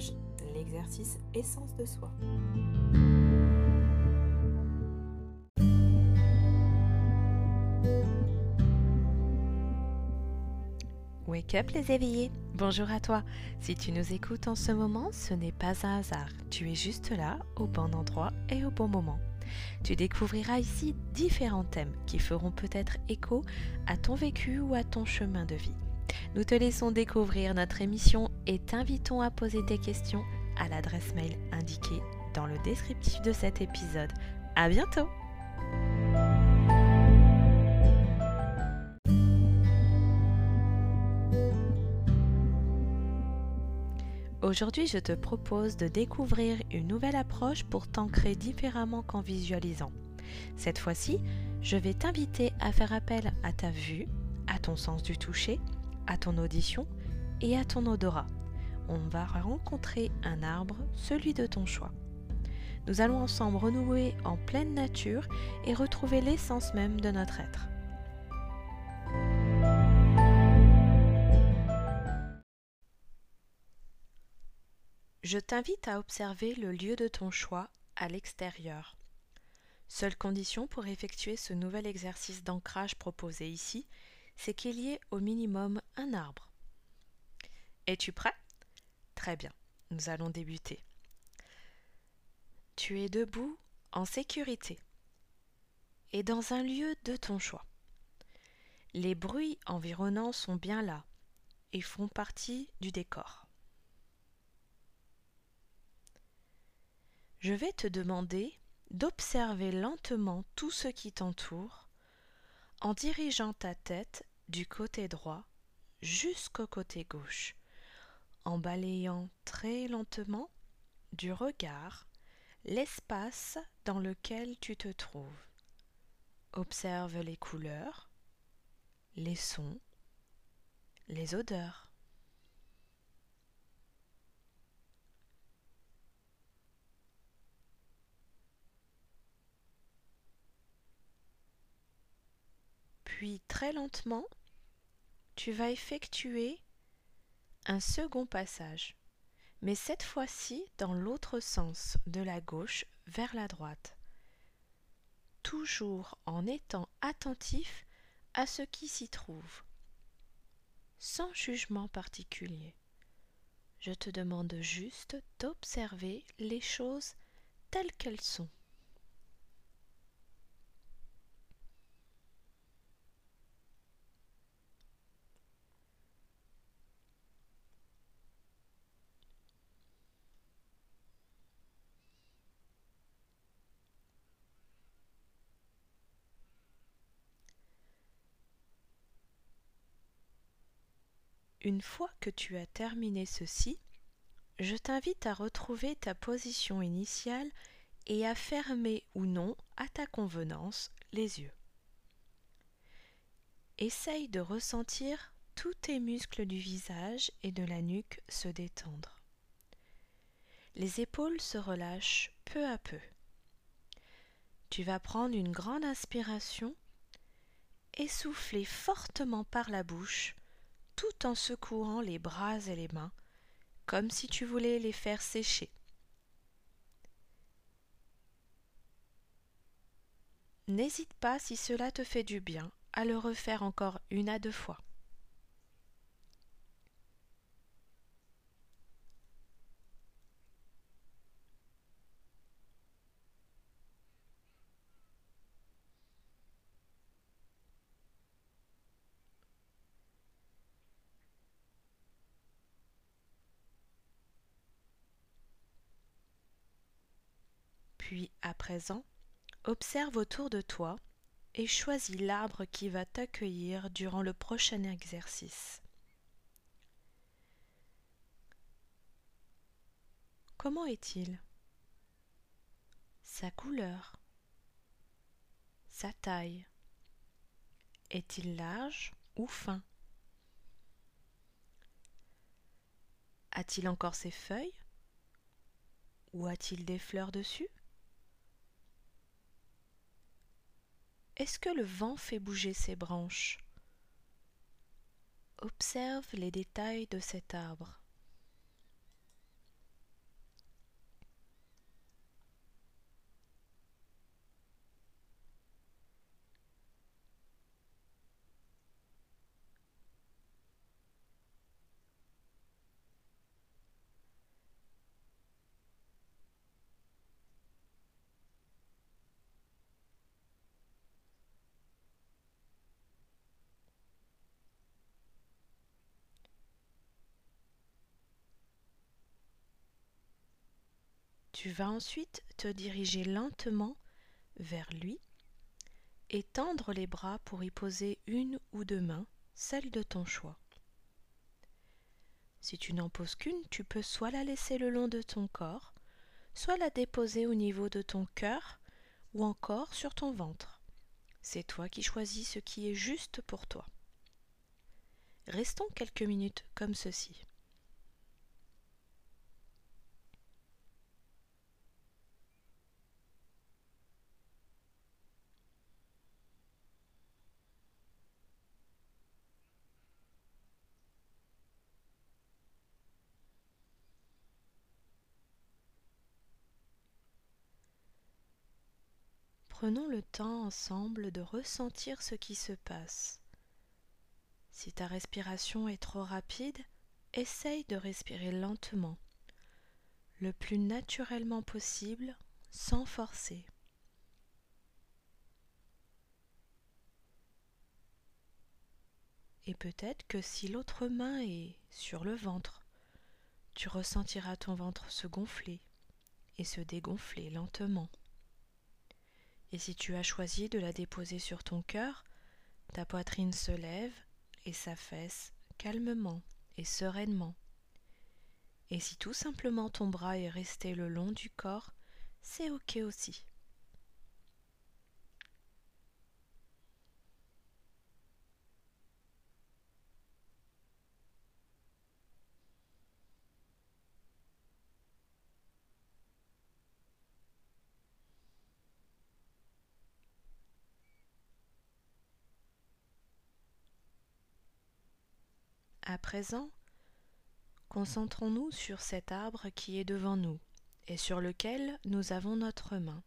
épisode 9, Ancrage, l'exercice essence de soi. Wake up les éveillés Bonjour à toi Si tu nous écoutes en ce moment, ce n'est pas un hasard. Tu es juste là, au bon endroit et au bon moment. Tu découvriras ici différents thèmes qui feront peut-être écho à ton vécu ou à ton chemin de vie. Nous te laissons découvrir notre émission et t'invitons à poser tes questions à l'adresse mail indiquée dans le descriptif de cet épisode. À bientôt! Aujourd'hui, je te propose de découvrir une nouvelle approche pour t'ancrer différemment qu'en visualisant. Cette fois-ci, je vais t'inviter à faire appel à ta vue, à ton sens du toucher, à ton audition et à ton odorat. On va rencontrer un arbre, celui de ton choix. Nous allons ensemble renouer en pleine nature et retrouver l'essence même de notre être. Je t'invite à observer le lieu de ton choix à l'extérieur. Seule condition pour effectuer ce nouvel exercice d'ancrage proposé ici, c'est qu'il y ait au minimum un arbre. Es-tu prêt? Très bien, nous allons débuter. Tu es debout en sécurité et dans un lieu de ton choix. Les bruits environnants sont bien là et font partie du décor. je vais te demander d'observer lentement tout ce qui t'entoure en dirigeant ta tête du côté droit jusqu'au côté gauche, en balayant très lentement du regard l'espace dans lequel tu te trouves. Observe les couleurs, les sons, les odeurs. Puis très lentement, tu vas effectuer un second passage, mais cette fois-ci dans l'autre sens, de la gauche vers la droite, toujours en étant attentif à ce qui s'y trouve, sans jugement particulier. Je te demande juste d'observer les choses telles qu'elles sont. Une fois que tu as terminé ceci, je t'invite à retrouver ta position initiale et à fermer ou non, à ta convenance, les yeux. Essaye de ressentir tous tes muscles du visage et de la nuque se détendre. Les épaules se relâchent peu à peu. Tu vas prendre une grande inspiration et souffler fortement par la bouche tout en secouant les bras et les mains, comme si tu voulais les faire sécher. N'hésite pas, si cela te fait du bien, à le refaire encore une à deux fois. Puis, à présent, observe autour de toi et choisis l'arbre qui va t'accueillir durant le prochain exercice. Comment est-il? Sa couleur? Sa taille? Est-il large ou fin? A-t-il encore ses feuilles? Ou a-t-il des fleurs dessus? Est-ce que le vent fait bouger ses branches? Observe les détails de cet arbre. Tu vas ensuite te diriger lentement vers lui et tendre les bras pour y poser une ou deux mains, celle de ton choix. Si tu n'en poses qu'une, tu peux soit la laisser le long de ton corps, soit la déposer au niveau de ton cœur ou encore sur ton ventre. C'est toi qui choisis ce qui est juste pour toi. Restons quelques minutes comme ceci. Prenons le temps ensemble de ressentir ce qui se passe. Si ta respiration est trop rapide, essaye de respirer lentement, le plus naturellement possible, sans forcer. Et peut-être que si l'autre main est sur le ventre, tu ressentiras ton ventre se gonfler et se dégonfler lentement. Et si tu as choisi de la déposer sur ton cœur, ta poitrine se lève et s'affaisse calmement et sereinement. Et si tout simplement ton bras est resté le long du corps, c'est ok aussi. À présent, concentrons-nous sur cet arbre qui est devant nous et sur lequel nous avons notre main.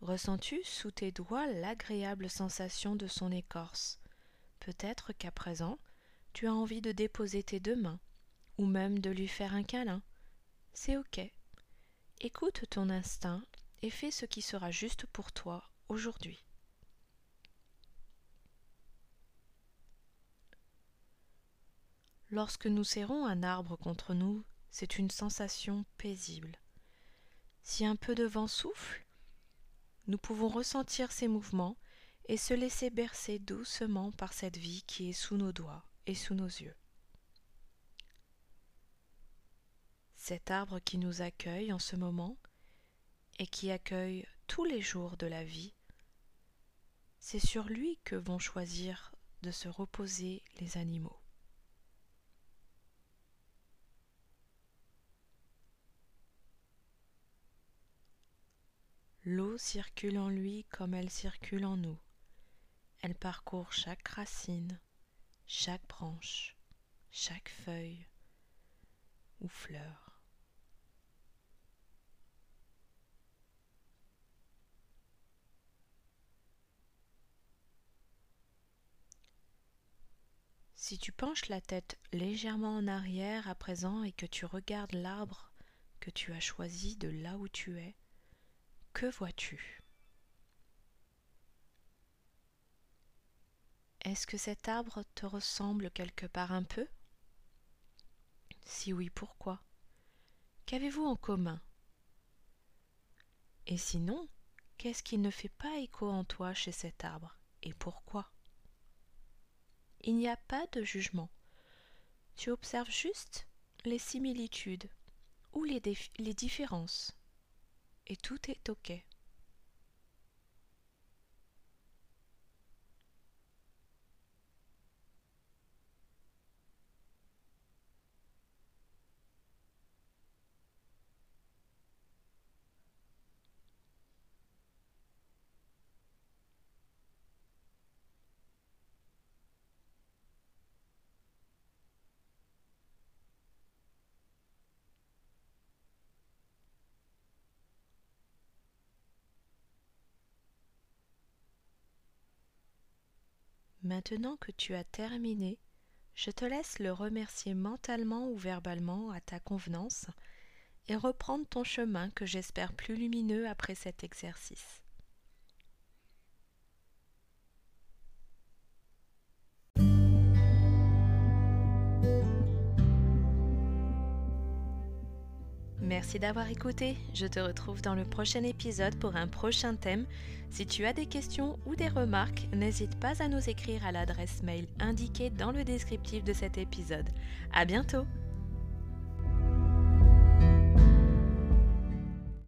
Ressens-tu sous tes doigts l'agréable sensation de son écorce? Peut-être qu'à présent, tu as envie de déposer tes deux mains, ou même de lui faire un câlin. C'est ok. Écoute ton instinct et fais ce qui sera juste pour toi aujourd'hui. Lorsque nous serrons un arbre contre nous, c'est une sensation paisible. Si un peu de vent souffle, nous pouvons ressentir ces mouvements et se laisser bercer doucement par cette vie qui est sous nos doigts et sous nos yeux. Cet arbre qui nous accueille en ce moment et qui accueille tous les jours de la vie, c'est sur lui que vont choisir de se reposer les animaux. L'eau circule en lui comme elle circule en nous. Elle parcourt chaque racine, chaque branche, chaque feuille ou fleur. Si tu penches la tête légèrement en arrière à présent et que tu regardes l'arbre que tu as choisi de là où tu es, que vois-tu? Est-ce que cet arbre te ressemble quelque part un peu? Si oui, pourquoi? Qu'avez-vous en commun? Et sinon, qu'est-ce qui ne fait pas écho en toi chez cet arbre? Et pourquoi? Il n'y a pas de jugement. Tu observes juste les similitudes ou les, les différences et tout est OK. Maintenant que tu as terminé, je te laisse le remercier mentalement ou verbalement à ta convenance et reprendre ton chemin que j'espère plus lumineux après cet exercice. Merci d'avoir écouté. Je te retrouve dans le prochain épisode pour un prochain thème. Si tu as des questions ou des remarques, n'hésite pas à nous écrire à l'adresse mail indiquée dans le descriptif de cet épisode. À bientôt!